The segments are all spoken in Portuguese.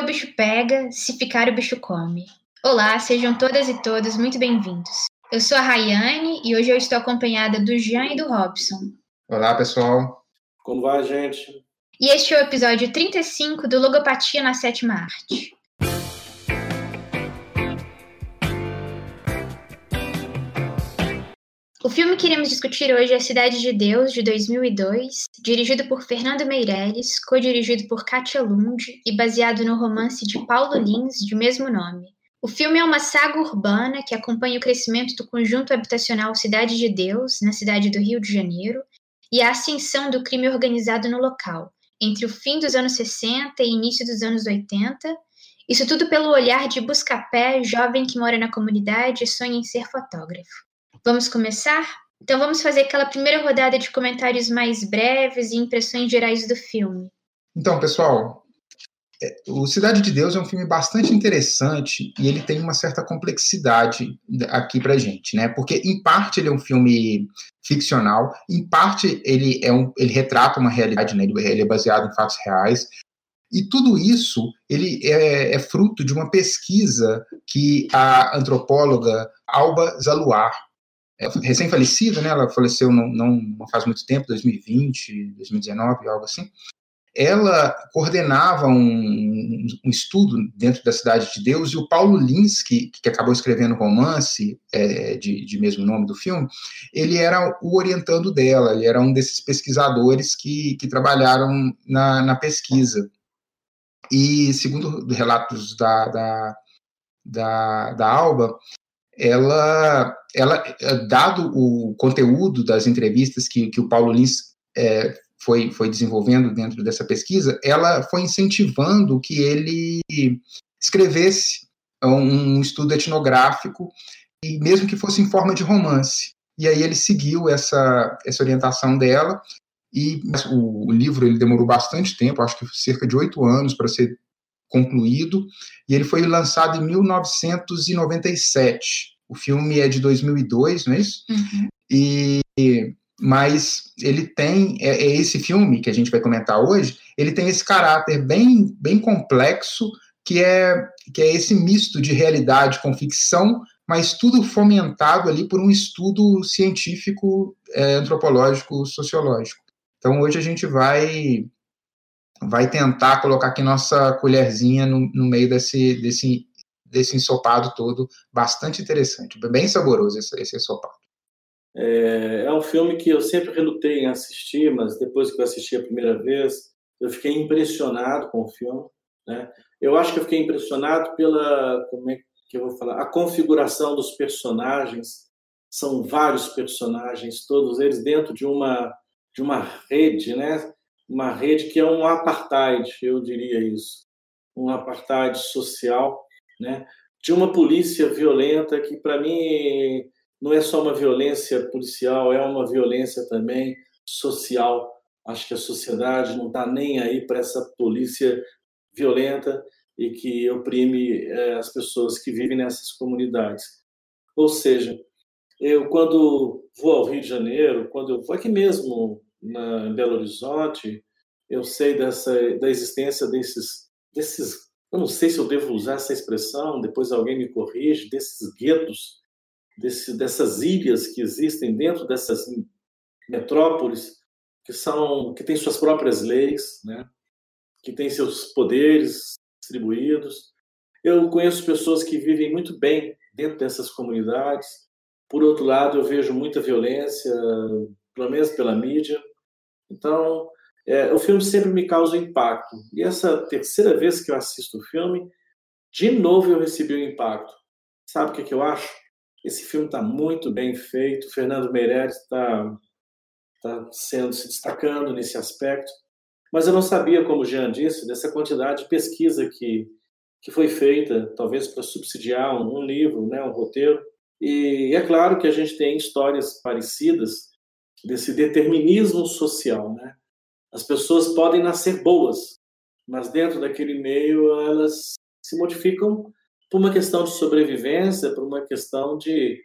o bicho pega, se ficar o bicho come. Olá, sejam todas e todos muito bem-vindos. Eu sou a Rayane e hoje eu estou acompanhada do Jean e do Robson. Olá, pessoal. Como vai, gente? E este é o episódio 35 do Logopatia na Sétima Arte. O filme que iremos discutir hoje é Cidade de Deus, de 2002, dirigido por Fernando Meirelles, co-dirigido por Katia Lund e baseado no romance de Paulo Lins, de mesmo nome. O filme é uma saga urbana que acompanha o crescimento do conjunto habitacional Cidade de Deus, na cidade do Rio de Janeiro, e a ascensão do crime organizado no local, entre o fim dos anos 60 e início dos anos 80, isso tudo pelo olhar de Buscapé, jovem que mora na comunidade e sonha em ser fotógrafo. Vamos começar? Então vamos fazer aquela primeira rodada de comentários mais breves e impressões gerais do filme. Então, pessoal, é, o Cidade de Deus é um filme bastante interessante e ele tem uma certa complexidade aqui pra gente, né? Porque em parte ele é um filme ficcional, em parte ele é um, ele retrata uma realidade, né? Ele é baseado em fatos reais. E tudo isso ele é, é fruto de uma pesquisa que a antropóloga Alba Zaluar recém-falecida, né? Ela faleceu não, não, não faz muito tempo, 2020, 2019, algo assim. Ela coordenava um, um, estudo dentro da Cidade de Deus e o Paulo Lins, que, que acabou escrevendo o romance é, de, de mesmo nome do filme, ele era o orientando dela, ele era um desses pesquisadores que, que trabalharam na, na pesquisa. E, segundo relatos da, da, da, da Alba, ela, ela, dado o conteúdo das entrevistas que, que o Paulo Lins é, foi, foi desenvolvendo dentro dessa pesquisa, ela foi incentivando que ele escrevesse um, um estudo etnográfico, e mesmo que fosse em forma de romance. E aí ele seguiu essa, essa orientação dela, e o, o livro ele demorou bastante tempo, acho que cerca de oito anos para ser concluído, e ele foi lançado em 1997. O filme é de 2002, não é isso? Uhum. E mas ele tem é, é, esse filme que a gente vai comentar hoje, ele tem esse caráter bem bem complexo que é que é esse misto de realidade com ficção, mas tudo fomentado ali por um estudo científico, é, antropológico, sociológico. Então hoje a gente vai vai tentar colocar aqui nossa colherzinha no, no meio desse, desse, desse ensopado todo, bastante interessante, bem saboroso esse, esse ensopado. É, é um filme que eu sempre relutei em assistir, mas depois que eu assisti a primeira vez, eu fiquei impressionado com o filme. Né? Eu acho que eu fiquei impressionado pela, como é que eu vou falar, a configuração dos personagens. São vários personagens, todos eles dentro de uma de uma rede, né? uma rede que é um apartheid, eu diria isso, um apartheid social, né? de uma polícia violenta que, para mim, não é só uma violência policial, é uma violência também social. Acho que a sociedade não está nem aí para essa polícia violenta e que oprime é, as pessoas que vivem nessas comunidades. Ou seja, eu quando vou ao Rio de Janeiro, quando eu vou aqui mesmo na, em Belo Horizonte, eu sei dessa da existência desses desses eu não sei se eu devo usar essa expressão, depois alguém me corrige, desses guetos, desse, dessas ilhas que existem dentro dessas metrópoles que são que têm suas próprias leis, né? Que têm seus poderes distribuídos. Eu conheço pessoas que vivem muito bem dentro dessas comunidades. Por outro lado, eu vejo muita violência, pelo menos pela mídia, então, é, o filme sempre me causa impacto. E essa terceira vez que eu assisto o filme, de novo eu recebi o um impacto. Sabe o que, que eu acho? Esse filme está muito bem feito. Fernando Meirelles está tá sendo se destacando nesse aspecto. Mas eu não sabia, como o Jean disse, dessa quantidade de pesquisa que, que foi feita, talvez para subsidiar um, um livro, né, um roteiro. E é claro que a gente tem histórias parecidas desse determinismo social, né? As pessoas podem nascer boas, mas dentro daquele meio elas se modificam por uma questão de sobrevivência, por uma questão de,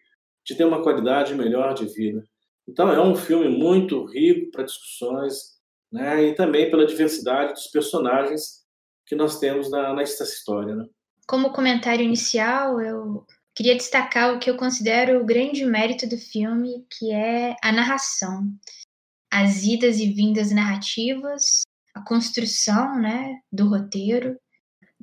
de ter uma qualidade melhor de vida. Então é um filme muito rico para discussões, né? E também pela diversidade dos personagens que nós temos na, nessa história. Né? Como comentário inicial, eu queria destacar o que eu considero o grande mérito do filme, que é a narração. As idas e vindas narrativas, a construção né, do roteiro,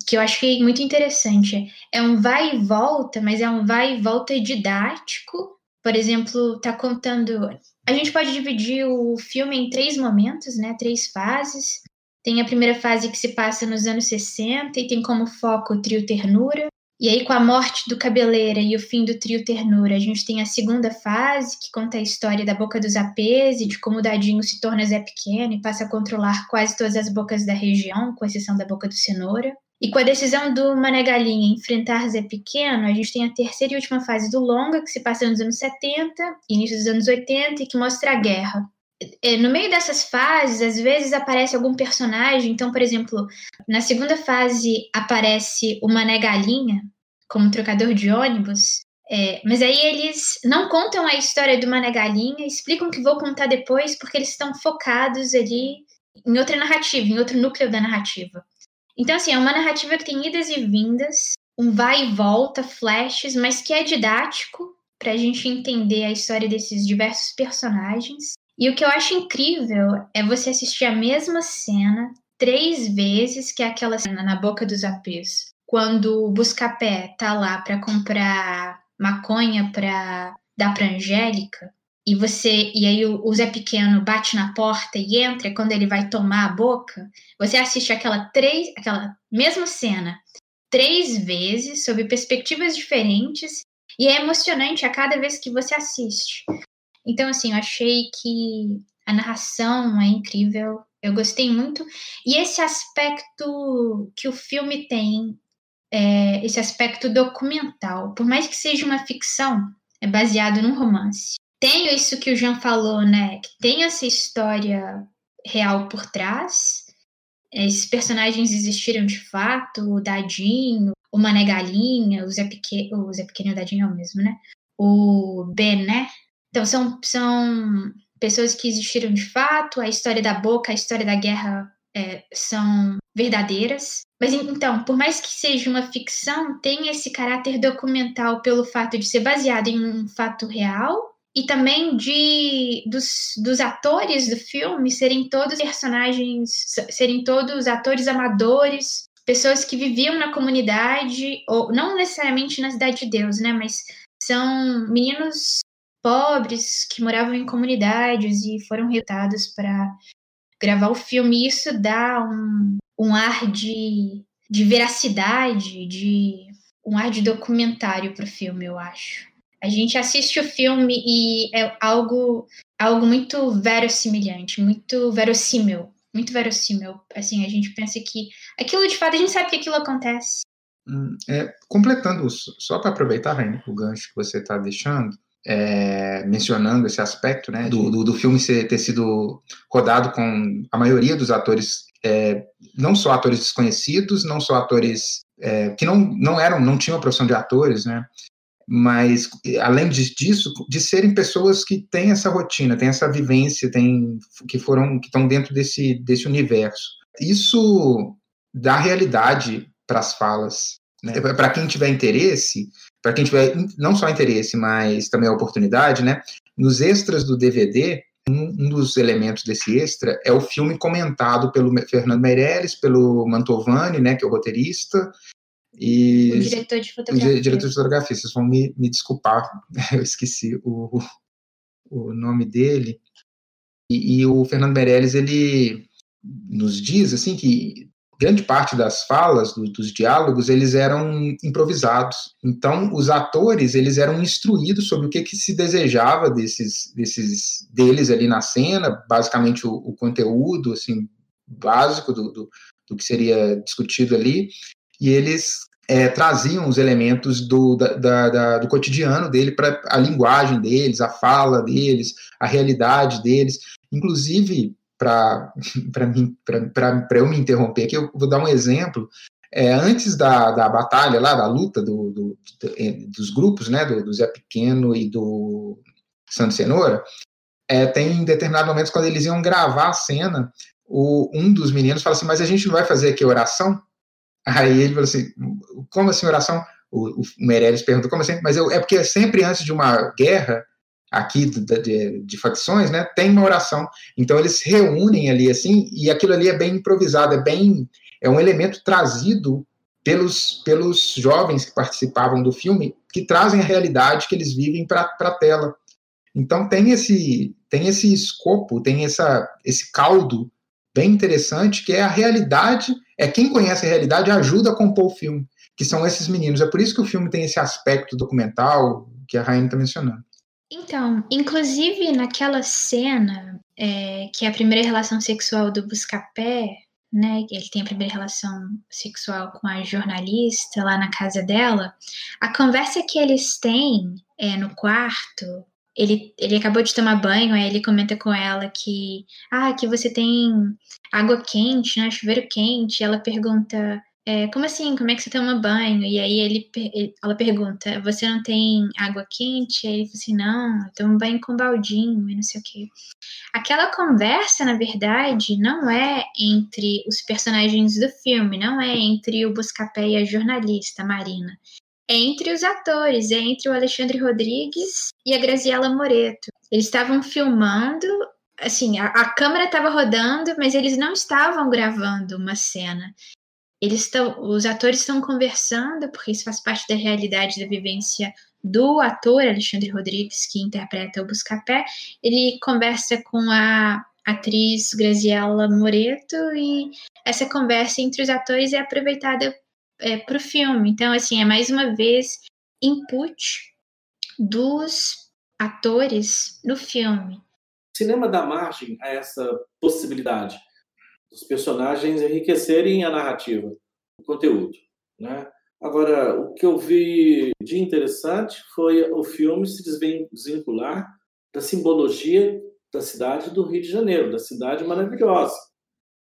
que eu achei muito interessante. É um vai e volta, mas é um vai e volta didático. Por exemplo, tá contando. A gente pode dividir o filme em três momentos, né? Três fases. Tem a primeira fase que se passa nos anos 60 e tem como foco o trio Ternura. E aí, com a morte do Cabeleira e o fim do trio Ternura, a gente tem a segunda fase, que conta a história da boca dos apês e de como o Dadinho se torna Zé Pequeno e passa a controlar quase todas as bocas da região, com exceção da boca do Cenoura. E com a decisão do Mané Galinha enfrentar Zé Pequeno, a gente tem a terceira e última fase do longa, que se passa nos anos 70, início dos anos 80, e que mostra a guerra. É, no meio dessas fases, às vezes aparece algum personagem. Então, por exemplo, na segunda fase aparece o Mané Galinha como trocador de ônibus. É, mas aí eles não contam a história do Mané Galinha, explicam que vou contar depois, porque eles estão focados ali em outra narrativa, em outro núcleo da narrativa. Então, assim, é uma narrativa que tem idas e vindas, um vai e volta, flashes, mas que é didático para a gente entender a história desses diversos personagens. E o que eu acho incrível é você assistir a mesma cena três vezes, que aquela cena na boca dos apês, quando o Buscapé tá lá para comprar maconha para dar para Angélica, e você e aí o, o, Zé Pequeno bate na porta e entra, e quando ele vai tomar a boca, você assiste aquela três, aquela mesma cena três vezes sob perspectivas diferentes e é emocionante a cada vez que você assiste. Então assim, eu achei que a narração é incrível, eu gostei muito e esse aspecto que o filme tem, é, esse aspecto documental, por mais que seja uma ficção, é baseado num romance tem isso que o Jean falou, né? Que tem essa história real por trás. Esses personagens existiram de fato, o Dadinho, o Mané Galinha, o Zé Pequeno, o Zé Pequeno o Dadinho é o mesmo, né? O Bené. Então são, são pessoas que existiram de fato, a história da boca, a história da guerra é, são verdadeiras. Mas então, por mais que seja uma ficção, tem esse caráter documental pelo fato de ser baseado em um fato real e também de dos, dos atores do filme serem todos personagens, serem todos atores amadores, pessoas que viviam na comunidade, ou não necessariamente na cidade de Deus, né, mas são meninos pobres que moravam em comunidades e foram recrutados para gravar o filme. E isso dá um, um ar de, de veracidade, de um ar de documentário para o filme, eu acho. A gente assiste o filme e é algo, algo muito verossimilhante, muito verossímil, muito verossímil. Assim, a gente pensa que aquilo de fato, a gente sabe que aquilo acontece. Hum, é, completando, só para aproveitar, o gancho que você está deixando, é, mencionando esse aspecto né, do, do, do, filme ser, ter sido rodado com a maioria dos atores, é, não só atores desconhecidos, não só atores é, que não, não eram, não tinham a profissão de atores, né, mas além disso, de serem pessoas que têm essa rotina, têm essa vivência, têm, que foram, que estão dentro desse, desse universo. Isso dá realidade para as falas. Né? Para quem tiver interesse, para quem tiver não só interesse, mas também a oportunidade, né? Nos extras do DVD, um, um, dos elementos desse extra é o filme comentado pelo Fernando Meirelles, pelo Mantovani, né, que é o roteirista, e o diretor de fotografia. O diretor de fotografia, vocês vão me, me desculpar, eu esqueci o, o nome dele. E, e, o Fernando Meirelles, ele nos diz assim que grande parte das falas, do, dos diálogos, eles eram improvisados. Então, os atores, eles eram instruídos sobre o que, que se desejava desses, desses deles ali na cena, basicamente o, o conteúdo, assim, básico do, do, do que seria discutido ali, e eles é, traziam os elementos do, da, da, do cotidiano dele para a linguagem deles, a fala deles, a realidade deles. Inclusive, para eu me interromper aqui, eu vou dar um exemplo. É, antes da, da batalha lá, da luta do, do, do dos grupos, né, do, do, Zé Pequeno e do Santo Cenoura, é, tem determinados momentos quando eles iam gravar a cena, o, um dos meninos fala assim, mas a gente não vai fazer aqui oração? Aí ele falou assim: como assim oração? O, o Meirelles perguntou como assim? Mas eu, é porque sempre antes de uma guerra aqui de, de, de, facções, né, tem uma oração. Então eles reúnem ali assim e aquilo ali é bem improvisado, é bem é um elemento trazido pelos, pelos jovens que participavam do filme, que trazem a realidade que eles vivem para a tela. Então tem esse tem esse escopo, tem essa esse caldo bem interessante que é a realidade, é quem conhece a realidade ajuda a compor o filme, que são esses meninos. É por isso que o filme tem esse aspecto documental que a Rainha está mencionando. Então, inclusive naquela cena é, que é a primeira relação sexual do Buscapé, né? Ele tem a primeira relação sexual com a jornalista lá na casa dela. A conversa que eles têm é, no quarto, ele, ele acabou de tomar banho, aí ele comenta com ela que, ah, que você tem água quente, né? Chuveiro quente. Ela pergunta, é, como assim? Como é que você toma banho? E aí ele, ela pergunta, você não tem água quente? E aí ele fala assim, não, eu tomo banho com baldinho e não sei o quê. Aquela conversa, na verdade, não é entre os personagens do filme, não é entre o Buscapé e a jornalista Marina. É entre os atores, é entre o Alexandre Rodrigues e a Graziela Moreto. Eles estavam filmando assim, a, a câmera estava rodando, mas eles não estavam gravando uma cena eles estão, os atores estão conversando, porque isso faz parte da realidade da vivência do ator Alexandre Rodrigues, que interpreta o Buscapé. Ele conversa com a atriz Graziella Moreto e essa conversa entre os atores é aproveitada é, para o filme. Então, assim, é mais uma vez input dos atores no filme. Cinema dá margem a essa possibilidade os personagens enriquecerem a narrativa, o conteúdo. Né? Agora, o que eu vi de interessante foi o filme se desvincular da simbologia da cidade do Rio de Janeiro, da cidade maravilhosa.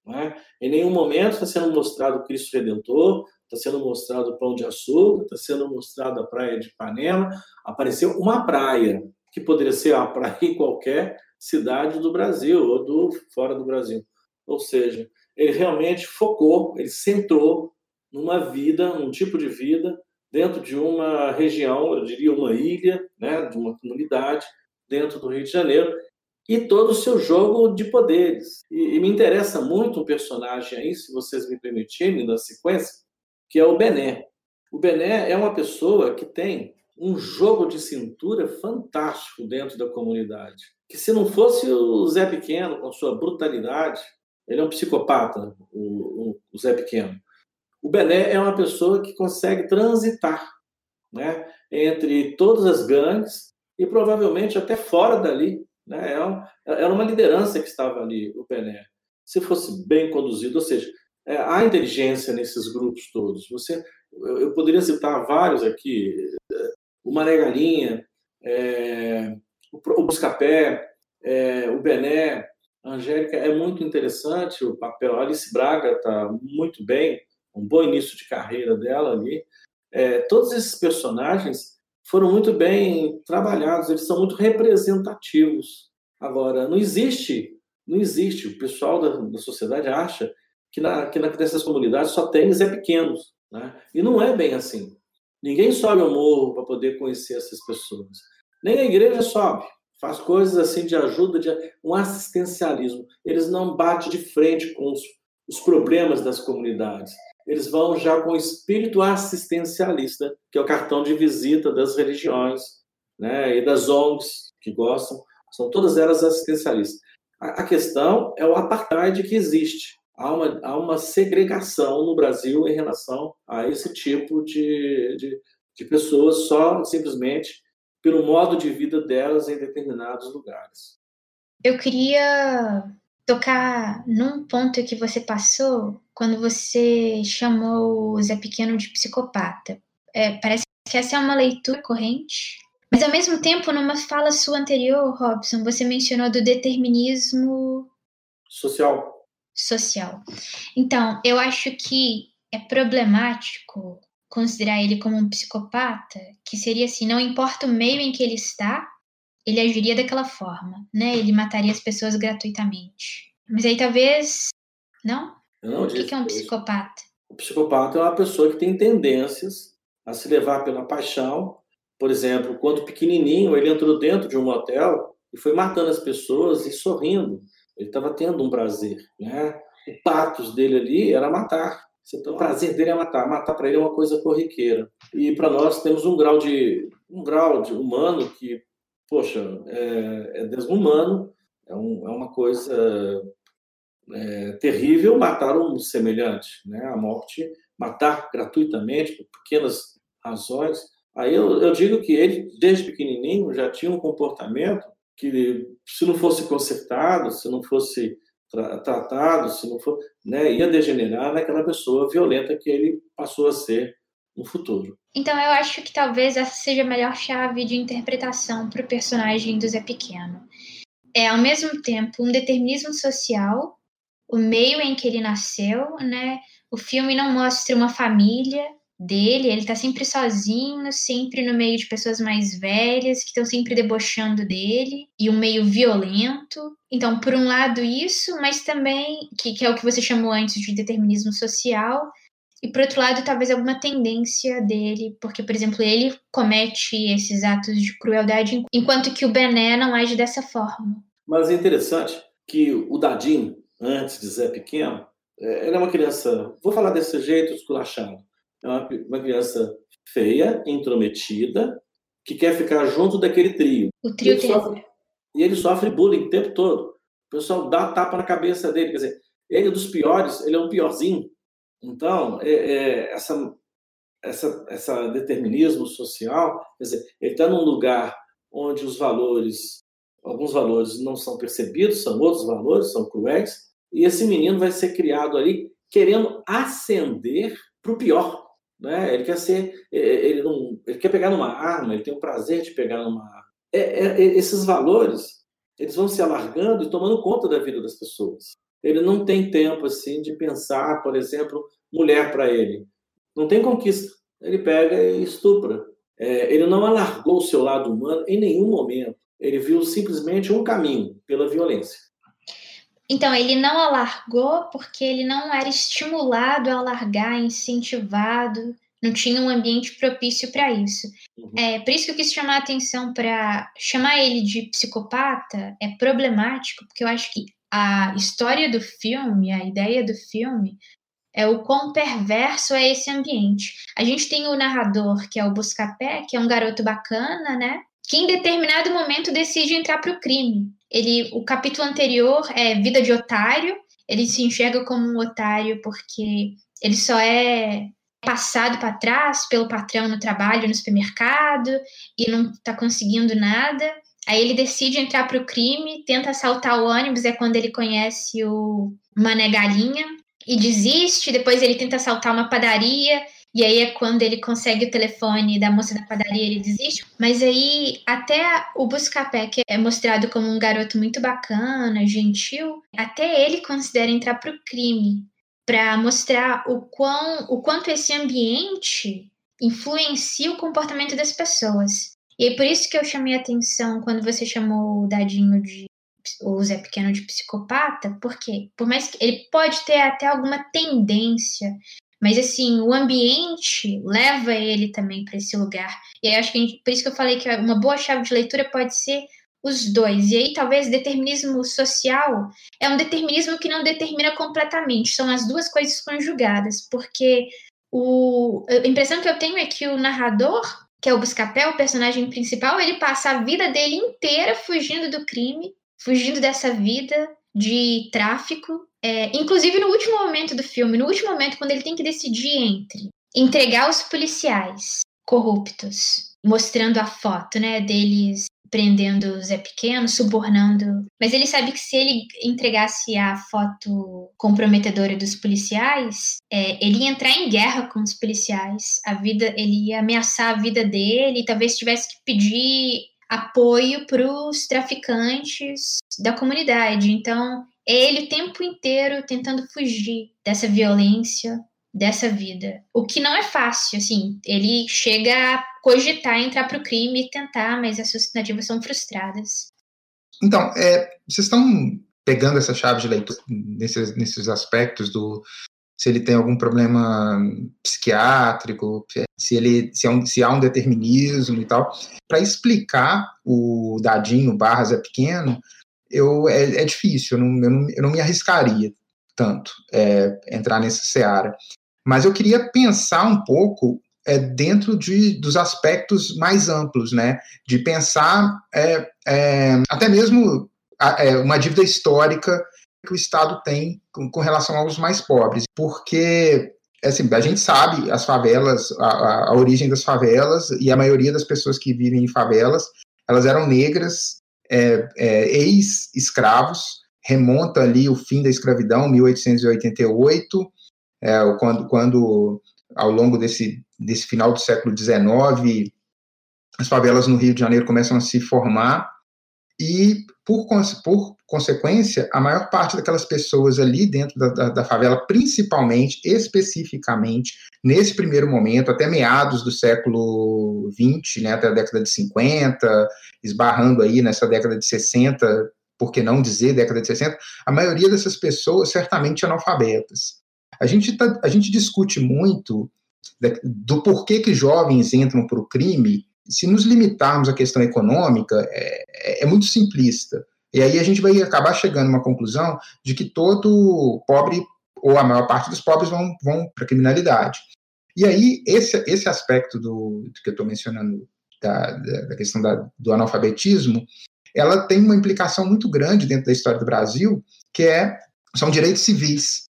Né? Em nenhum momento está sendo mostrado o Cristo Redentor, está sendo mostrado o Pão de Açúcar, está sendo mostrado a Praia de Ipanema. Apareceu uma praia, que poderia ser a praia em qualquer cidade do Brasil ou do fora do Brasil. Ou seja, ele realmente focou, ele centrou numa vida, num tipo de vida, dentro de uma região, eu diria uma ilha, né, de uma comunidade dentro do Rio de Janeiro, e todo o seu jogo de poderes. E, e me interessa muito um personagem aí, se vocês me permitirem, na sequência, que é o Bené. O Bené é uma pessoa que tem um jogo de cintura fantástico dentro da comunidade. Que se não fosse o Zé Pequeno, com sua brutalidade, ele é um psicopata, o, o, o Zé Pequeno. O Bené é uma pessoa que consegue transitar né, entre todas as gangues e provavelmente até fora dali. Né, é era uma liderança que estava ali, o Bené. Se fosse bem conduzido, ou seja, é, há inteligência nesses grupos todos. Você, eu, eu poderia citar vários aqui: o Mané Galinha, é, o, o Buscapé, é, o Bené, Angélica é muito interessante o papel. Alice Braga está muito bem, um bom início de carreira dela ali. É, todos esses personagens foram muito bem trabalhados, eles são muito representativos. Agora, não existe, não existe, o pessoal da, da sociedade acha que, na, que nessas comunidades só tem Zé Pequenos. Né? E não é bem assim. Ninguém sobe ao morro para poder conhecer essas pessoas. Nem a igreja sobe faz coisas assim de ajuda, de um assistencialismo. Eles não batem de frente com os, os problemas das comunidades. Eles vão já com o espírito assistencialista, que é o cartão de visita das religiões né, e das ONGs que gostam. São todas elas assistencialistas. A, a questão é o apartheid que existe. Há uma, há uma segregação no Brasil em relação a esse tipo de, de, de pessoas só simplesmente pelo modo de vida delas em determinados lugares. Eu queria tocar num ponto que você passou quando você chamou o Zé Pequeno de psicopata. É, parece que essa é uma leitura corrente, mas ao mesmo tempo, numa fala sua anterior, Robson, você mencionou do determinismo social. Social. Então, eu acho que é problemático considerar ele como um psicopata, que seria assim, não importa o meio em que ele está, ele agiria daquela forma, né? Ele mataria as pessoas gratuitamente. Mas aí talvez, não? não o que, que é um psicopata? O psicopata é uma pessoa que tem tendências a se levar pela paixão. Por exemplo, quando pequenininho, ele entrou dentro de um motel e foi matando as pessoas e sorrindo. Ele estava tendo um prazer, né? O patos dele ali era matar. Então, o prazer dele é matar. Matar para ele é uma coisa corriqueira. E para nós temos um grau de um grau de humano que, poxa, é, é desumano. É, um, é uma coisa é, terrível matar um semelhante, né? A morte, matar gratuitamente por pequenas razões. Aí eu, eu digo que ele, desde pequenininho, já tinha um comportamento que, se não fosse consertado, se não fosse tra tratado, se não for, né, ia degenerar naquela pessoa violenta que ele passou a ser no futuro. Então eu acho que talvez essa seja a melhor chave de interpretação para o personagem do Zé Pequeno. É ao mesmo tempo um determinismo social o meio em que ele nasceu, né? O filme não mostra uma família dele, ele tá sempre sozinho, sempre no meio de pessoas mais velhas que estão sempre debochando dele, e um meio violento. Então, por um lado, isso, mas também, que, que é o que você chamou antes de determinismo social, e por outro lado, talvez alguma tendência dele, porque, por exemplo, ele comete esses atos de crueldade, enquanto que o Bené não age dessa forma. Mas é interessante que o Dadinho, antes de Zé Pequeno, é, ele é uma criança, vou falar desse jeito, esculachado. É uma, uma criança feia, intrometida, que quer ficar junto daquele trio. O trio e ele, sofre, e ele sofre bullying o tempo todo. O pessoal dá tapa na cabeça dele. Quer dizer, ele é dos piores, ele é um piorzinho. Então, é, é, essa, essa, essa determinismo social, quer dizer, ele está num lugar onde os valores, alguns valores não são percebidos, são outros valores, são cruéis, e esse menino vai ser criado ali querendo ascender para o pior. Né? Ele quer ser, ele não, ele quer pegar numa arma, ele tem o prazer de pegar numa arma. É, é, é, esses valores, eles vão se alargando e tomando conta da vida das pessoas. Ele não tem tempo assim de pensar, por exemplo, mulher para ele. Não tem conquista. Ele pega e estupra. É, ele não alargou o seu lado humano em nenhum momento. Ele viu simplesmente um caminho pela violência. Então, ele não alargou porque ele não era estimulado a alargar, incentivado, não tinha um ambiente propício para isso. Uhum. É, por isso que eu quis chamar a atenção para chamar ele de psicopata é problemático, porque eu acho que a história do filme, a ideia do filme, é o quão perverso é esse ambiente. A gente tem o narrador, que é o Buscapé, que é um garoto bacana, né? Que em determinado momento decide entrar para o crime. Ele, o capítulo anterior é Vida de Otário. Ele se enxerga como um otário porque ele só é passado para trás pelo patrão no trabalho, no supermercado e não está conseguindo nada. Aí ele decide entrar para o crime, tenta assaltar o ônibus, é quando ele conhece o Mané Galinha e desiste. Depois ele tenta assaltar uma padaria e aí é quando ele consegue o telefone da moça da padaria, ele desiste. Mas aí até o Buscapé, que é mostrado como um garoto muito bacana, gentil, até ele considera entrar para o crime para mostrar o quão o quanto esse ambiente influencia o comportamento das pessoas. E é por isso que eu chamei a atenção quando você chamou o Dadinho de o Zé Pequeno de psicopata, porque por mais que ele pode ter até alguma tendência mas assim, o ambiente leva ele também para esse lugar. E aí acho que gente, por isso que eu falei que uma boa chave de leitura pode ser os dois. E aí talvez determinismo social é um determinismo que não determina completamente, são as duas coisas conjugadas, porque o, a impressão que eu tenho é que o narrador, que é o Buscapé, o personagem principal, ele passa a vida dele inteira fugindo do crime, fugindo dessa vida de tráfico é, inclusive no último momento do filme, no último momento, quando ele tem que decidir entre entregar os policiais corruptos, mostrando a foto, né, deles prendendo o Zé Pequeno, subornando. Mas ele sabe que se ele entregasse a foto comprometedora dos policiais, é, ele ia entrar em guerra com os policiais. A vida, ele ia ameaçar a vida dele, talvez tivesse que pedir apoio para os traficantes da comunidade. Então, é ele o tempo inteiro tentando fugir dessa violência, dessa vida. O que não é fácil, assim, ele chega a cogitar entrar para o crime e tentar, mas as suas tentativas são frustradas. Então, é, vocês estão pegando essa chave de leitura nesses, nesses aspectos do, se ele tem algum problema psiquiátrico, se ele se, é um, se há um determinismo e tal. Para explicar o dadinho barras é pequeno, eu, é, é difícil, eu não, eu não, eu, não, me arriscaria tanto é, entrar nessa seara. Mas eu queria pensar um pouco é, dentro de, dos aspectos mais amplos, né? De pensar é, é, até mesmo a, é, uma dívida histórica que o Estado tem com, com relação aos mais pobres, porque assim, a gente sabe as favelas, a, a, origem das favelas e a maioria das pessoas que vivem em favelas, elas eram negras, é, é, ex-escravos, remonta ali o fim da escravidão, 1888, é, quando, quando ao longo desse, desse final do século XIX, as favelas no Rio de Janeiro começam a se formar e, por, por consequência, a maior parte daquelas pessoas ali dentro da, da, da, favela, principalmente, especificamente, nesse primeiro momento, até meados do século XX, né, até a década de 50, esbarrando aí nessa década de 60, por que não dizer década de 60, a maioria dessas pessoas certamente analfabetas. A gente, tá, a gente discute muito do porquê que jovens entram para o crime se nos limitarmos à questão econômica, é, é, é muito simplista. E aí a gente vai acabar chegando a uma conclusão de que todo pobre, ou a maior parte dos pobres, vão, vão para a criminalidade. E aí, esse, esse aspecto do, do que eu estou mencionando, da, da questão da, do analfabetismo, ela tem uma implicação muito grande dentro da história do Brasil, que é são direitos civis.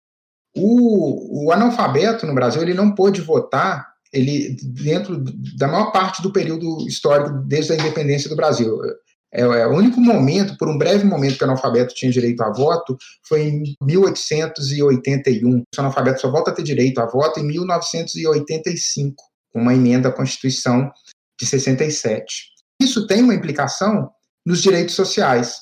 O, o analfabeto no Brasil ele não pôde votar ele dentro da maior parte do período histórico desde a independência do Brasil. É, é, o único momento, por um breve momento, que o analfabeto tinha direito a voto foi em 1881. O analfabeto só volta a ter direito a voto em 1985, com uma emenda à Constituição de 67. Isso tem uma implicação nos direitos sociais,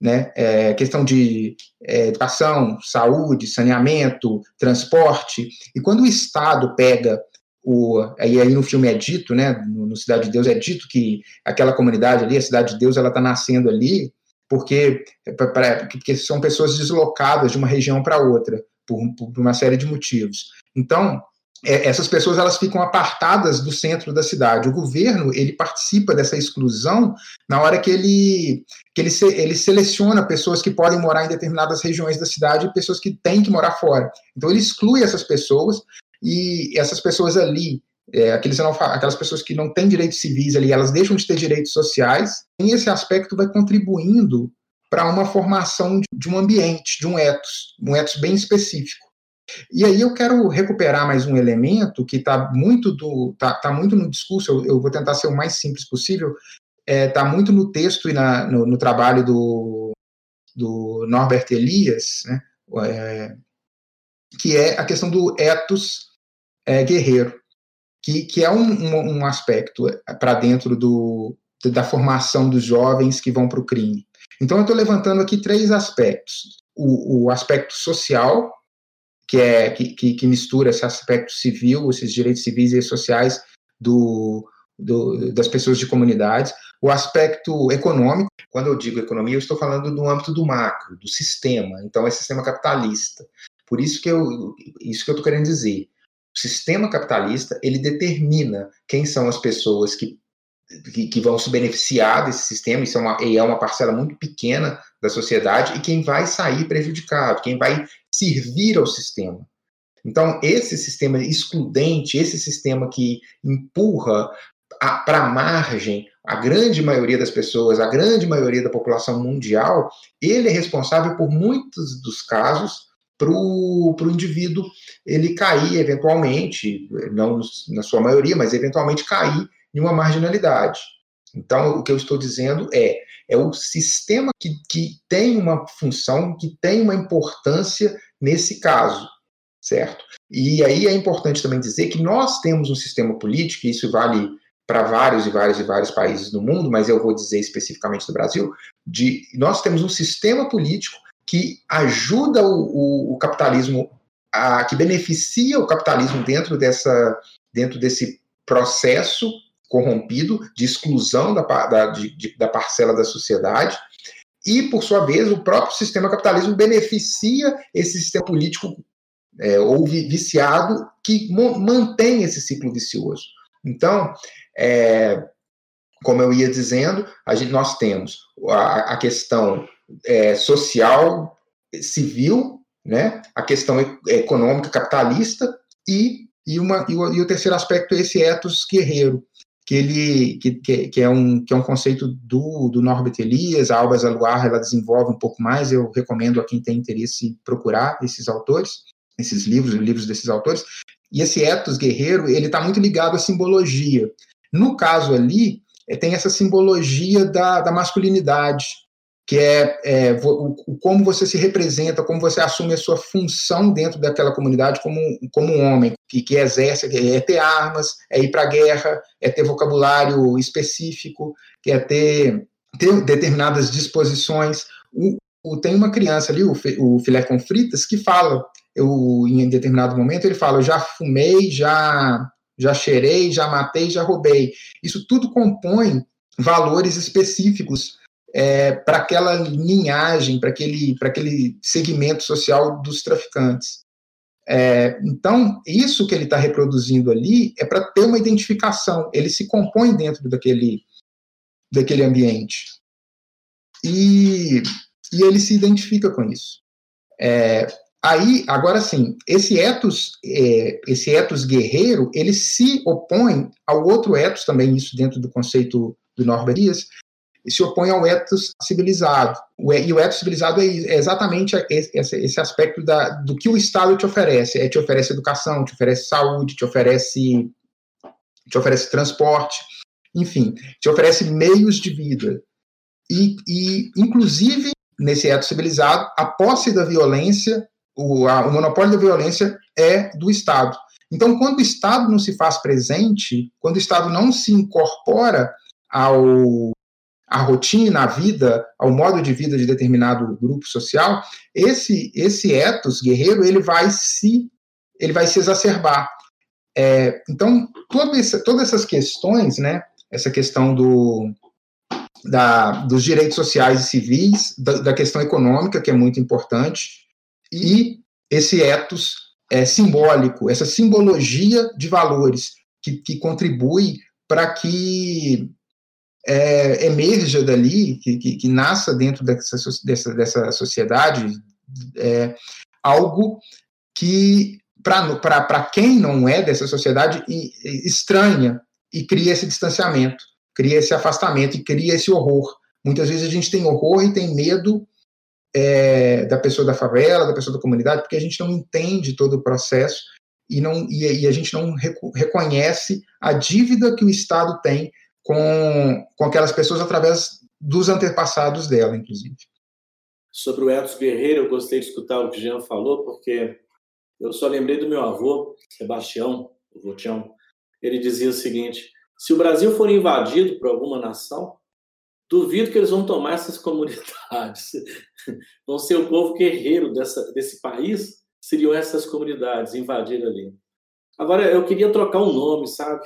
né? É, questão de é, educação, saúde, saneamento, transporte. E quando o Estado pega o, aí, aí no filme é dito, né, no, Cidade de Deus é dito que aquela comunidade ali, a Cidade de Deus, ela está nascendo ali porque, pra, porque são pessoas deslocadas de uma região para outra, por, por, uma série de motivos. Então, é, essas pessoas elas ficam apartadas do centro da cidade. O governo ele participa dessa exclusão na hora que ele que ele, se, ele seleciona pessoas que podem morar em determinadas regiões da cidade e pessoas que têm que morar fora. Então ele exclui essas pessoas e essas pessoas ali, é, aqueles, aquelas pessoas que não têm direitos civis ali, elas deixam de ter direitos sociais, e esse aspecto vai contribuindo para uma formação de, um ambiente, de um ethos, um ethos bem específico. E aí eu quero recuperar mais um elemento que está muito do tá, tá, muito no discurso. Eu, eu, vou tentar ser o mais simples possível. Está é, tá muito no texto e na, no, no, trabalho do, do Norbert Elias, né? É, que é a questão do ethos é, guerreiro, que, que é um, um, um aspecto para dentro do, da formação dos jovens que vão para o crime. Então, eu estou levantando aqui três aspectos. O, o aspecto social, que, é, que, que, mistura esse aspecto civil, esses direitos civis e sociais do, do, das pessoas de comunidades. O aspecto econômico, quando eu digo economia, eu estou falando do âmbito do macro, do sistema. Então, é sistema capitalista. Por isso que eu, isso que eu estou querendo dizer. Sistema capitalista ele determina quem são as pessoas que, que, que vão se beneficiar desse sistema, isso é uma, e é uma parcela muito pequena da sociedade, e quem vai sair prejudicado, quem vai servir ao sistema. Então, esse sistema excludente, esse sistema que empurra para a margem a grande maioria das pessoas, a grande maioria da população mundial, ele é responsável por muitos dos casos para o indivíduo ele cair eventualmente, não na sua maioria, mas eventualmente cair em uma marginalidade. Então, o que eu estou dizendo é, é o sistema que, que tem uma função, que tem uma importância nesse caso, certo? E aí é importante também dizer que nós temos um sistema político, e isso vale para vários e vários e vários países do mundo, mas eu vou dizer especificamente do Brasil, de nós temos um sistema político que ajuda o, o, o capitalismo, a, que beneficia o capitalismo dentro, dessa, dentro desse processo corrompido de exclusão da, da, de, da parcela da sociedade, e, por sua vez, o próprio sistema capitalismo beneficia esse sistema político é, ou viciado que mantém esse ciclo vicioso. Então, é, como eu ia dizendo, gente, nós temos a, a questão é, social, civil, né, a questão econômica capitalista e, e, uma, e, o, e o terceiro aspecto é esse ethos guerreiro, que ele que, que, é um que é um conceito do, do Norbert Elias, a Alba Zaluar ela desenvolve um pouco mais, eu recomendo a quem tem interesse procurar esses autores, esses livros, livros desses autores. E esse ethos guerreiro, ele está muito ligado à simbologia. No caso ali, é, tem essa simbologia da, da masculinidade, que é, é o, o, como você se representa, como você assume a sua função dentro daquela comunidade como, como um homem que, que exerce, é ter armas, é ir para a guerra, é ter vocabulário específico, que é ter, ter determinadas disposições. O, o, tem uma criança ali, o, o filé com fritas, que fala, eu, em determinado momento, ele fala, eu já fumei, já, já cheirei, já matei, já roubei. Isso tudo compõe valores específicos é, para aquela linhagem, para aquele, aquele segmento social dos traficantes. É, então, isso que ele está reproduzindo ali é para ter uma identificação, ele se compõe dentro daquele, daquele ambiente. E, e ele se identifica com isso. É, aí, agora sim, esse etos, é, esse etos guerreiro, ele se opõe ao outro etos, também isso dentro do conceito do Norbert Dias, e se opõe ao ethos civilizado. E o ethos civilizado é, é exatamente esse aspecto da, do que o Estado te oferece. É, te oferece educação, te oferece saúde, te oferece, te oferece transporte, enfim, te oferece meios de vida. E, e inclusive, nesse ethos civilizado, a posse da violência, o, a, o monopólio da violência é do Estado. Então, quando o Estado não se faz presente, quando o Estado não se incorpora ao, a rotina, a vida, ao modo de vida de determinado grupo social, esse esse ethos guerreiro ele vai se ele vai se exacerbar. É, então esse, todas essas questões, né, essa questão do da, dos direitos sociais e civis, da, da, questão econômica que é muito importante e esse ethos é, simbólico, essa simbologia de valores que, que contribui para que é, emerja dali, que, que, que, nasça dentro dessa, dessa, dessa sociedade, é, algo que, para quem não é dessa sociedade, estranha e cria esse distanciamento, cria esse afastamento e cria esse horror. Muitas vezes a gente tem horror e tem medo é, da pessoa da favela, da pessoa da comunidade, porque a gente não entende todo o processo e, não, e, e a gente não reconhece a dívida que o Estado tem com, com aquelas pessoas através dos antepassados dela, inclusive. Sobre o Etos Guerreiro, eu gostei de escutar o que o Jean falou, porque eu só lembrei do meu avô, Sebastião, o Votião. Ele dizia o seguinte: se o Brasil for invadido por alguma nação, duvido que eles vão tomar essas comunidades. vão ser o povo guerreiro dessa, desse país, seriam essas comunidades invadir ali. Agora, eu queria trocar um nome, sabe?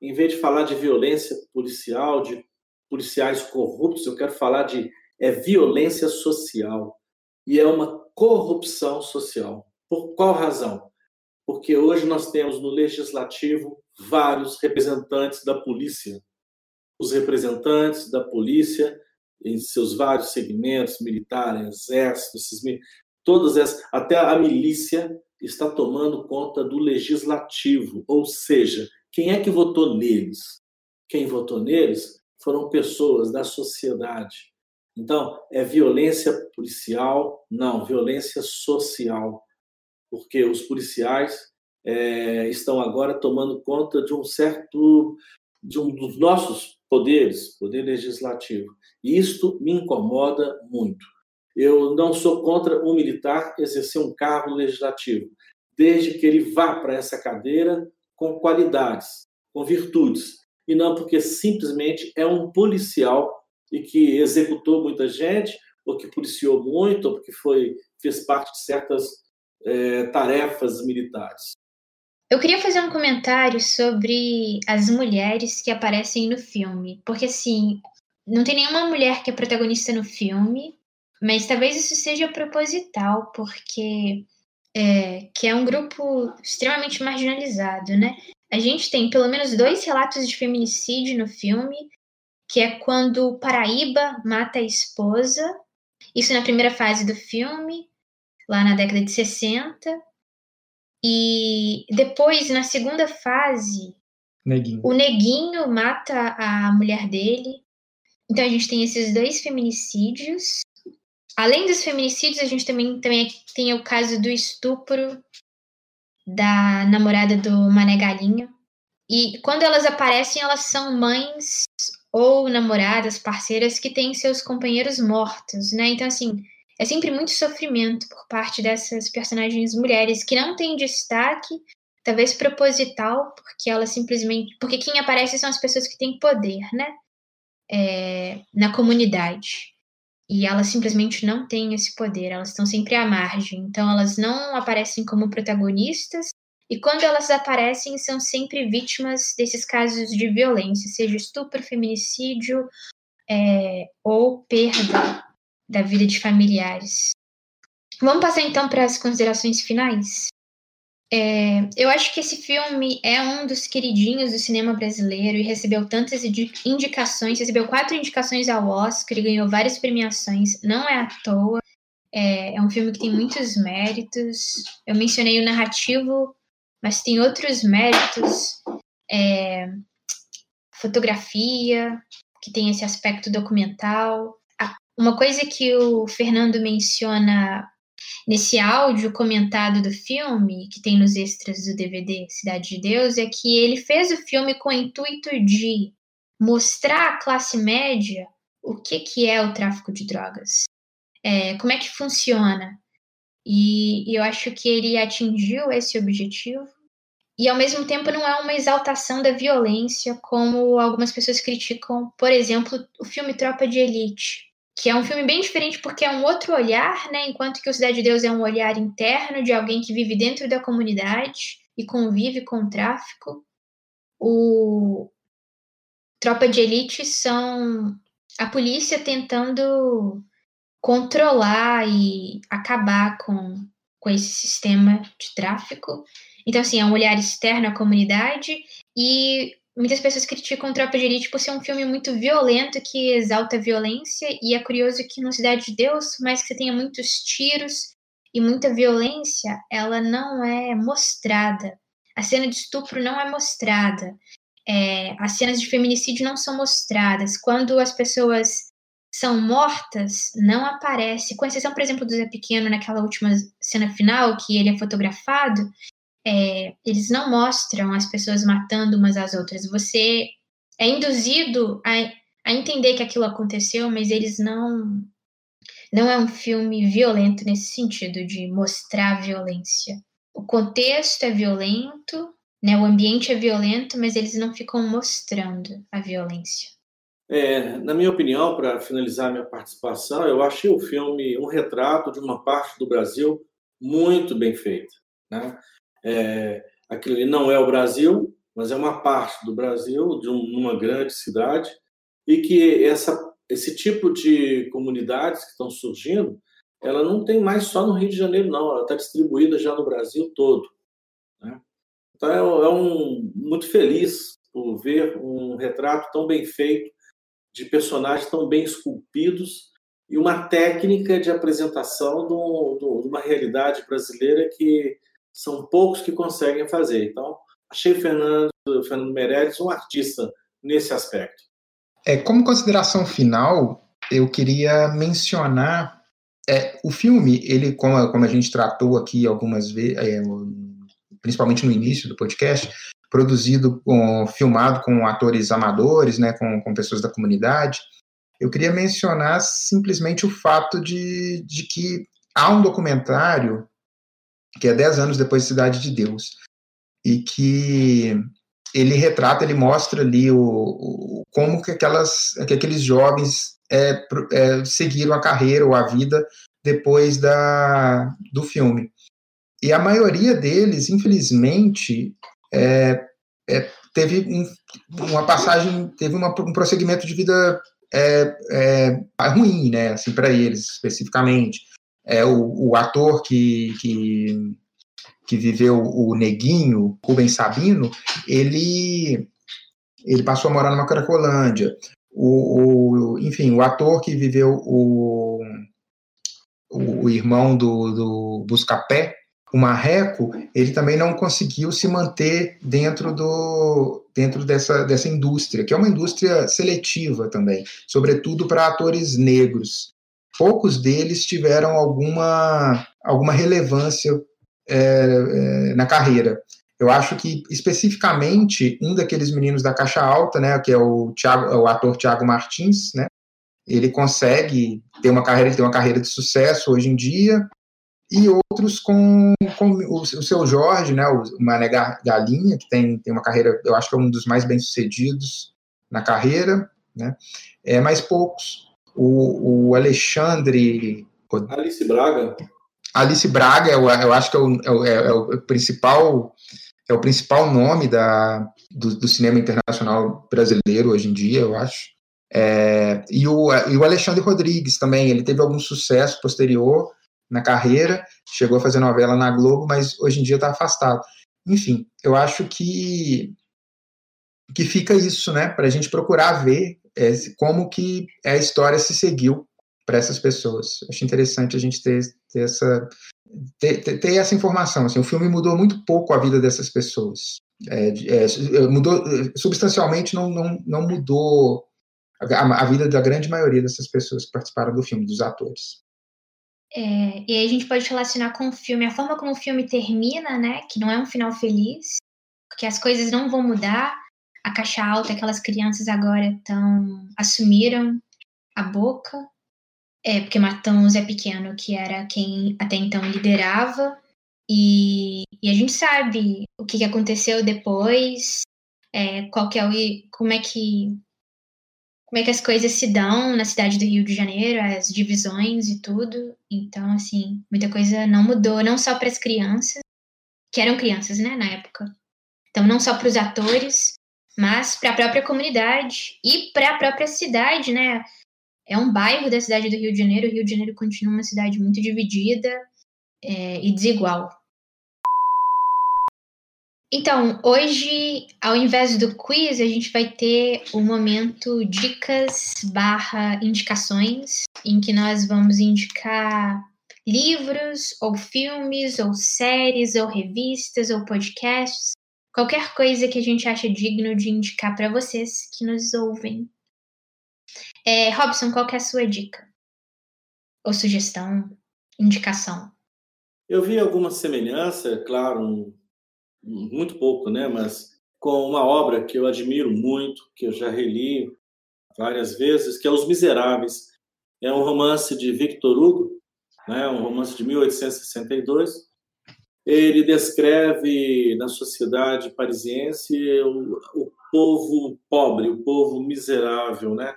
Em vez de falar de violência policial, de policiais corruptos, eu quero falar de é, violência social. E é uma corrupção social. Por qual razão? Porque hoje nós temos no legislativo vários representantes da polícia. Os representantes da polícia, em seus vários segmentos, militar, exército, esses, todas essas, até a milícia está tomando conta do legislativo, ou seja, quem é que votou neles? Quem votou neles foram pessoas da sociedade. Então, é violência policial? Não, violência social. Porque os policiais é, estão agora tomando conta de um certo. de um dos nossos poderes, poder legislativo. E isto me incomoda muito. Eu não sou contra um militar exercer um cargo legislativo, desde que ele vá para essa cadeira com qualidades, com virtudes, e não porque simplesmente é um policial e que executou muita gente, ou que policiou muito, ou porque foi, fez parte de certas é, tarefas militares. Eu queria fazer um comentário sobre as mulheres que aparecem no filme, porque assim, não tem nenhuma mulher que é protagonista no filme, mas talvez isso seja proposital, porque é, que é um grupo extremamente marginalizado, né? A gente tem pelo menos dois relatos de feminicídio no filme, que é quando Paraíba mata a esposa, isso na primeira fase do filme, lá na década de 60. E depois, na segunda fase, Neguinho. o Neguinho mata a mulher dele. Então a gente tem esses dois feminicídios. Além dos feminicídios, a gente também, também tem o caso do estupro da namorada do Mané Galinha. E quando elas aparecem, elas são mães ou namoradas, parceiras que têm seus companheiros mortos, né? Então, assim, é sempre muito sofrimento por parte dessas personagens mulheres que não têm destaque, talvez proposital, porque elas simplesmente. Porque quem aparece são as pessoas que têm poder, né? É, na comunidade. E elas simplesmente não têm esse poder, elas estão sempre à margem. Então, elas não aparecem como protagonistas, e quando elas aparecem, são sempre vítimas desses casos de violência, seja estupro, feminicídio é, ou perda da vida de familiares. Vamos passar então para as considerações finais? É, eu acho que esse filme é um dos queridinhos do cinema brasileiro e recebeu tantas indicações, recebeu quatro indicações ao Oscar ganhou várias premiações, não é à toa. É, é um filme que tem muitos méritos. Eu mencionei o narrativo, mas tem outros méritos. É, fotografia, que tem esse aspecto documental. Uma coisa que o Fernando menciona nesse áudio comentado do filme, que tem nos extras do DVD Cidade de Deus, é que ele fez o filme com o intuito de mostrar à classe média o que, que é o tráfico de drogas, é, como é que funciona. E, e eu acho que ele atingiu esse objetivo. E ao mesmo tempo não é uma exaltação da violência, como algumas pessoas criticam, por exemplo, o filme Tropa de Elite, que é um filme bem diferente porque é um outro olhar, né? Enquanto que o Cidade de Deus é um olhar interno de alguém que vive dentro da comunidade e convive com o tráfico. O Tropa de Elite são a polícia tentando controlar e acabar com, com esse sistema de tráfico. Então, assim, é um olhar externo à comunidade e muitas pessoas criticam Tropa de Elite por ser um filme muito violento que exalta a violência e é curioso que no Cidade de Deus, mais que você tenha muitos tiros e muita violência, ela não é mostrada. A cena de estupro não é mostrada. É, as cenas de feminicídio não são mostradas. Quando as pessoas são mortas, não aparece. Com exceção, por exemplo, do Zé Pequeno naquela última cena final, que ele é fotografado, é, eles não mostram as pessoas matando umas às outras. Você é induzido a, a entender que aquilo aconteceu, mas eles não. Não é um filme violento nesse sentido, de mostrar violência. O contexto é violento, né, o ambiente é violento, mas eles não ficam mostrando a violência. É, na minha opinião, para finalizar minha participação, eu achei o filme um retrato de uma parte do Brasil muito bem feita. Né? É, aquilo ali não é o Brasil, mas é uma parte do Brasil, de uma grande cidade, e que essa, esse tipo de comunidades que estão surgindo, ela não tem mais só no Rio de Janeiro, não, ela está distribuída já no Brasil todo. Né? Então, é, é um, muito feliz por ver um retrato tão bem feito, de personagens tão bem esculpidos, e uma técnica de apresentação de uma realidade brasileira que são poucos que conseguem fazer. Então, achei o Fernando, o Fernando Meirelles um artista nesse aspecto. É, como consideração final, eu queria mencionar é, o filme, ele, como, como a gente tratou aqui algumas vezes, é, principalmente no início do podcast, produzido, com, filmado com atores amadores, né, com, com pessoas da comunidade, eu queria mencionar simplesmente o fato de, de que há um documentário que é 10 anos depois de Cidade de Deus, e que ele retrata, ele mostra ali o, o como que, aquelas, que aqueles jovens é, é, seguiram a carreira ou a vida depois da, do filme. E a maioria deles, infelizmente, é, é teve um, uma passagem, teve uma, um prosseguimento de vida é, é, ruim, né, assim, para eles especificamente é, o, o, ator que, que que viveu o Neguinho, Rubens Sabino, ele, ele passou a morar numa Cracolândia. O, o, enfim, o ator que viveu o, o, o irmão do, do Buscapé, o Marreco, ele também não conseguiu se manter dentro, do, dentro dessa, dessa indústria, que é uma indústria seletiva também, sobretudo para atores negros. Poucos deles tiveram alguma, alguma relevância é, é, na carreira. Eu acho que, especificamente, um daqueles meninos da caixa alta, né, que é o, Thiago, o ator Tiago Martins, né, ele consegue ter uma carreira, tem uma carreira de sucesso hoje em dia, e outros com, com o, o, seu Jorge, né, o Mané Galinha, que tem, tem uma carreira, eu acho que é um dos mais bem-sucedidos na carreira, né, é, mas poucos. O, o Alexandre... Alice Braga. Alice Braga, eu, eu acho que é o, é o, é o principal é o principal nome da, do, do, cinema internacional brasileiro hoje em dia, eu acho. É, e, o, e o Alexandre Rodrigues também, ele teve algum sucesso posterior, na carreira, chegou a fazer novela na Globo, mas hoje em dia está afastado. Enfim, eu acho que que fica isso, né, para a gente procurar ver é, como que a história se seguiu para essas pessoas. Acho interessante a gente ter, ter essa ter, ter, essa informação. Assim, o filme mudou muito pouco a vida dessas pessoas. É, é, mudou substancialmente, não, não, não mudou a, a, vida da grande maioria dessas pessoas que participaram do filme, dos atores. É, e aí a gente pode relacionar com o filme, a forma como o filme termina, né? Que não é um final feliz, porque as coisas não vão mudar. A caixa alta, aquelas crianças agora estão assumiram a boca, é porque matam o Zé Pequeno, que era quem até então liderava, e, e a gente sabe o que, que aconteceu depois, é, qual que é o, como é que como é que as coisas se dão na cidade do Rio de Janeiro, as divisões e tudo. Então, assim, muita coisa não mudou, não só para as crianças, que eram crianças, né, na época. Então, não só para os atores, mas para a própria comunidade e para a própria cidade, né? É um bairro da cidade do Rio de Janeiro. O Rio de Janeiro continua uma cidade muito dividida é, e desigual. Então, hoje, ao invés do quiz, a gente vai ter o momento dicas barra indicações, em que nós vamos indicar livros, ou filmes, ou séries, ou revistas, ou podcasts, qualquer coisa que a gente acha digno de indicar para vocês que nos ouvem. É, Robson, qual é a sua dica? Ou sugestão, indicação? Eu vi alguma semelhança, claro, muito pouco, né? Mas com uma obra que eu admiro muito, que eu já reli várias vezes, que é Os Miseráveis. É um romance de Victor Hugo, né? Um romance de 1862. Ele descreve na sociedade parisiense o, o povo pobre, o povo miserável, né?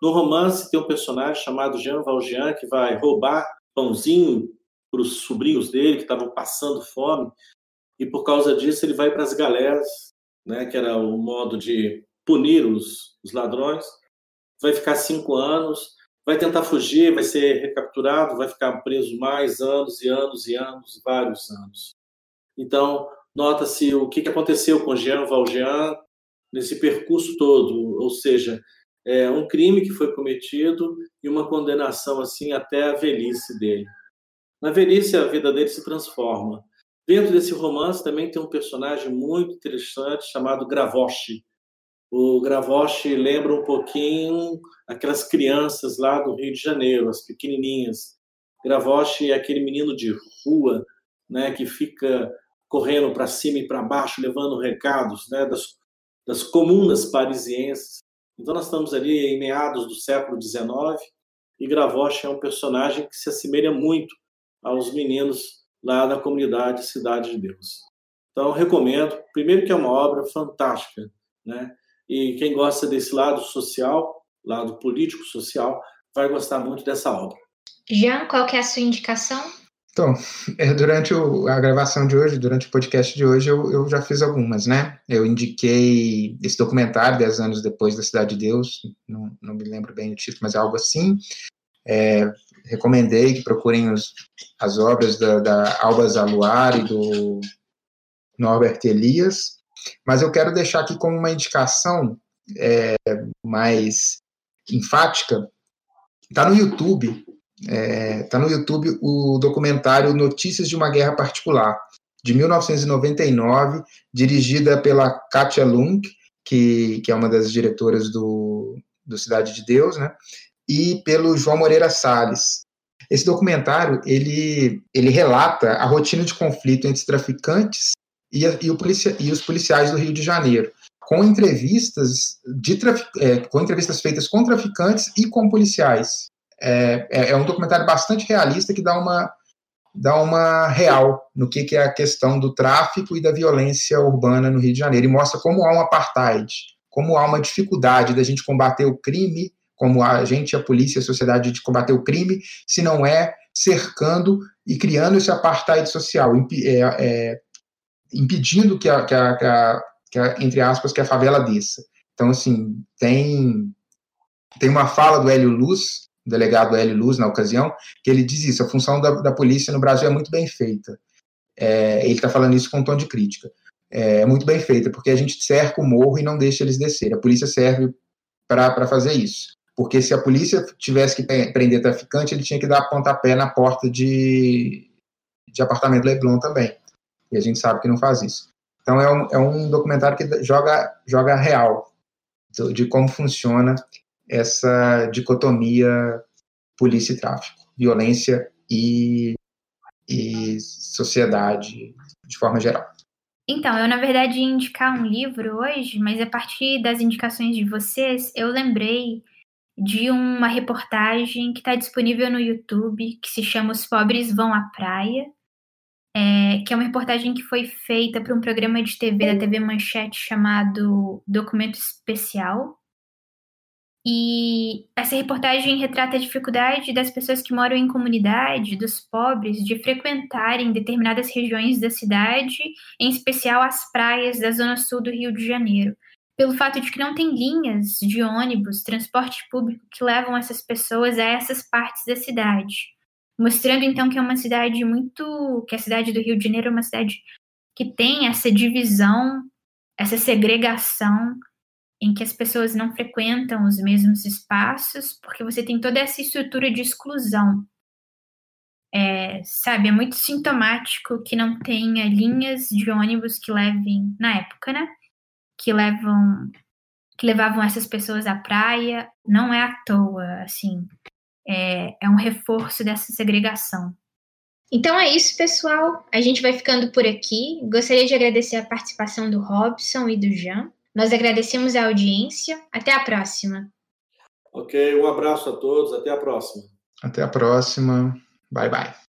No romance tem um personagem chamado Jean Valjean que vai roubar pãozinho para os sobrinhos dele que estavam passando fome e por causa disso ele vai para as galeras, né, que era o modo de punir os, os ladrões. Vai ficar cinco anos, vai tentar fugir, vai ser recapturado, vai ficar preso mais anos e anos e anos, vários anos. Então, nota-se o que aconteceu com Jean Valjean nesse percurso todo, ou seja, é um crime que foi cometido e uma condenação assim até a velhice dele. Na velhice, a vida dele se transforma. Dentro desse romance também tem um personagem muito interessante chamado Gravoche. O Gravoche lembra um pouquinho aquelas crianças lá do Rio de Janeiro, as pequenininhas. Gravoche é aquele menino de rua, né, que fica correndo para cima e para baixo, levando recados, né, das, das comunas parisienses. Então nós estamos ali em meados do século XIX e Gravoche é um personagem que se assemelha muito aos meninos lá na comunidade Cidade de Deus. Então, recomendo. Primeiro que é uma obra fantástica, né? E quem gosta desse lado social, lado político social, vai gostar muito dessa obra. Jean, qual que é a sua indicação? Então, é, durante a gravação de hoje, durante o podcast de hoje, eu, eu, já fiz algumas, né? Eu indiquei esse documentário, 10 anos depois da Cidade de Deus, não, não me lembro bem o título, mas é algo assim. É, recomendei que procurem os, as obras da, da Alba Zaluar e do Norbert Elias, mas eu quero deixar aqui como uma indicação é, mais enfática, está no YouTube, está é, tá no YouTube o documentário Notícias de uma Guerra Particular, de 1999, dirigida pela Katia Lung, que, que é uma das diretoras do, do Cidade de Deus, né? e pelo João Moreira Salles. Esse documentário ele, ele relata a rotina de conflito entre traficantes e, e, e os policiais do Rio de Janeiro, com entrevistas de é, com entrevistas feitas com traficantes e com policiais. É, é, é, um documentário bastante realista que dá uma dá uma real no que, que é a questão do tráfico e da violência urbana no Rio de Janeiro e mostra como há um apartheid, como há uma dificuldade da gente combater o crime como a gente, a polícia, a sociedade de combater o crime, se não é cercando e criando esse apartheid social, é, é, impedindo que a, que, a, que, a, que a, entre aspas, que a favela desça. Então, assim, tem, tem uma fala do Hélio Luz, delegado Hélio Luz, na ocasião, que ele diz isso, a função da, da polícia no Brasil é muito bem feita. É, ele está falando isso com um tom de crítica. É muito bem feita, porque a gente cerca o morro e não deixa eles descer. A polícia serve para fazer isso. Porque se a polícia tivesse que prender traficante, ele tinha que dar pontapé na porta de, de apartamento Leblon também. E a gente sabe que não faz isso. Então é um, é um documentário que joga, joga real de como funciona essa dicotomia polícia e tráfico, violência e, e sociedade de forma geral. Então, eu na verdade ia indicar um livro hoje, mas a partir das indicações de vocês, eu lembrei de uma reportagem que está disponível no YouTube, que se chama Os Pobres Vão à Praia, é, que é uma reportagem que foi feita para um programa de TV da TV Manchete chamado Documento Especial. E essa reportagem retrata a dificuldade das pessoas que moram em comunidade, dos pobres, de frequentarem determinadas regiões da cidade, em especial as praias da zona sul do Rio de Janeiro pelo fato de que não tem linhas de ônibus, transporte público que levam essas pessoas a essas partes da cidade. Mostrando então que é uma cidade muito. que a cidade do Rio de Janeiro é uma cidade que tem essa divisão, essa segregação, em que as pessoas não frequentam os mesmos espaços, porque você tem toda essa estrutura de exclusão. É, sabe, é muito sintomático que não tenha linhas de ônibus que levem, na época, né? que levam que levavam essas pessoas à praia não é à toa, assim, é, é um reforço dessa segregação. Então é isso, pessoal. A gente vai ficando por aqui. Gostaria de agradecer a participação do Robson e do Jean. Nós agradecemos a audiência. Até a próxima. Ok, um abraço a todos. Até a próxima. Até a próxima. Bye, bye.